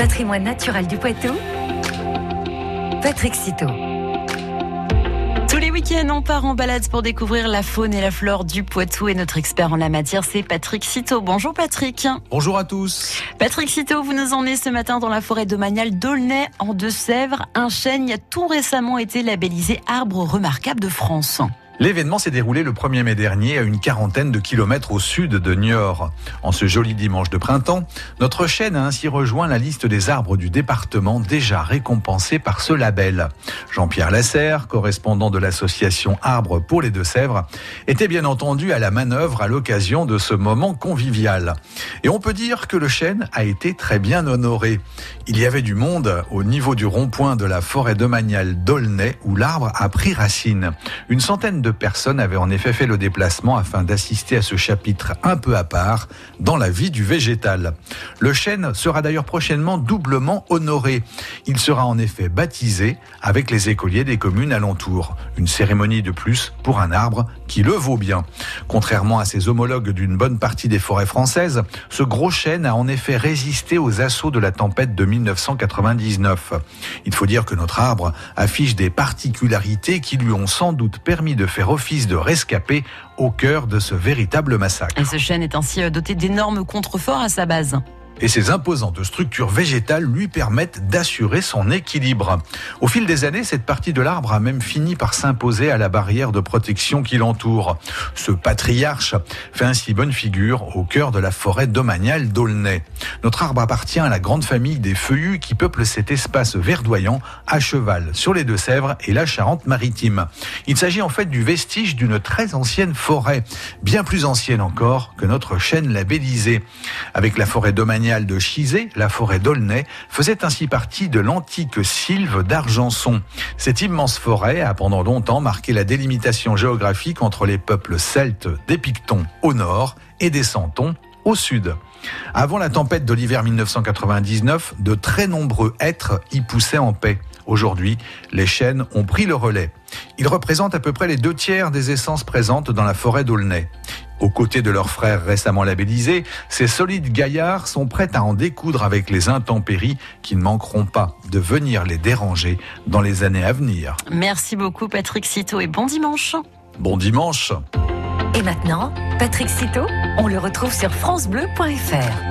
Patrimoine naturel du Poitou, Patrick Citeau. Tous les week-ends, on part en balade pour découvrir la faune et la flore du Poitou et notre expert en la matière, c'est Patrick Citeau. Bonjour Patrick. Bonjour à tous. Patrick Citeau, vous nous emmenez ce matin dans la forêt domaniale d'Aulnay en Deux-Sèvres. Un chêne a tout récemment été labellisé arbre remarquable de France. L'événement s'est déroulé le 1er mai dernier à une quarantaine de kilomètres au sud de Niort. En ce joli dimanche de printemps, notre chaîne a ainsi rejoint la liste des arbres du département déjà récompensés par ce label. Jean-Pierre Lasserre, correspondant de l'association Arbres pour les Deux-Sèvres, était bien entendu à la manœuvre à l'occasion de ce moment convivial. Et on peut dire que le chêne a été très bien honoré. Il y avait du monde au niveau du rond-point de la forêt domaniale d'Aulnay où l'arbre a pris racine. Une centaine de personnes avaient en effet fait le déplacement afin d'assister à ce chapitre un peu à part dans la vie du végétal. Le chêne sera d'ailleurs prochainement doublement honoré. Il sera en effet baptisé avec les écoliers des communes alentours. Une cérémonie de plus pour un arbre qui le vaut bien. Contrairement à ses homologues d'une bonne partie des forêts françaises, ce gros chêne a en effet résisté aux assauts de la tempête de 1999. Il faut dire que notre arbre affiche des particularités qui lui ont sans doute permis de faire office de rescapé au cœur de ce véritable massacre. Et ce chêne est ainsi doté d'énormes contreforts à sa base et ses imposantes structures végétales lui permettent d'assurer son équilibre. Au fil des années, cette partie de l'arbre a même fini par s'imposer à la barrière de protection qui l'entoure. Ce patriarche fait ainsi bonne figure au cœur de la forêt domaniale d'Aulnay. Notre arbre appartient à la grande famille des feuillus qui peuplent cet espace verdoyant à cheval sur les Deux-Sèvres et la Charente-Maritime. Il s'agit en fait du vestige d'une très ancienne forêt, bien plus ancienne encore que notre chêne labellisé. Avec la forêt de Chizé, la forêt d'Aulnay, faisait ainsi partie de l'antique sylve d'Argenson. Cette immense forêt a pendant longtemps marqué la délimitation géographique entre les peuples celtes des Pictons au nord et des Santons au sud. Avant la tempête de l'hiver 1999, de très nombreux êtres y poussaient en paix. Aujourd'hui, les chênes ont pris le relais. Ils représentent à peu près les deux tiers des essences présentes dans la forêt d'Aulnay. Aux côtés de leurs frères récemment labellisés, ces solides gaillards sont prêts à en découdre avec les intempéries qui ne manqueront pas de venir les déranger dans les années à venir. Merci beaucoup Patrick Citeau et bon dimanche. Bon dimanche. Et maintenant, Patrick Citeau, on le retrouve sur francebleu.fr.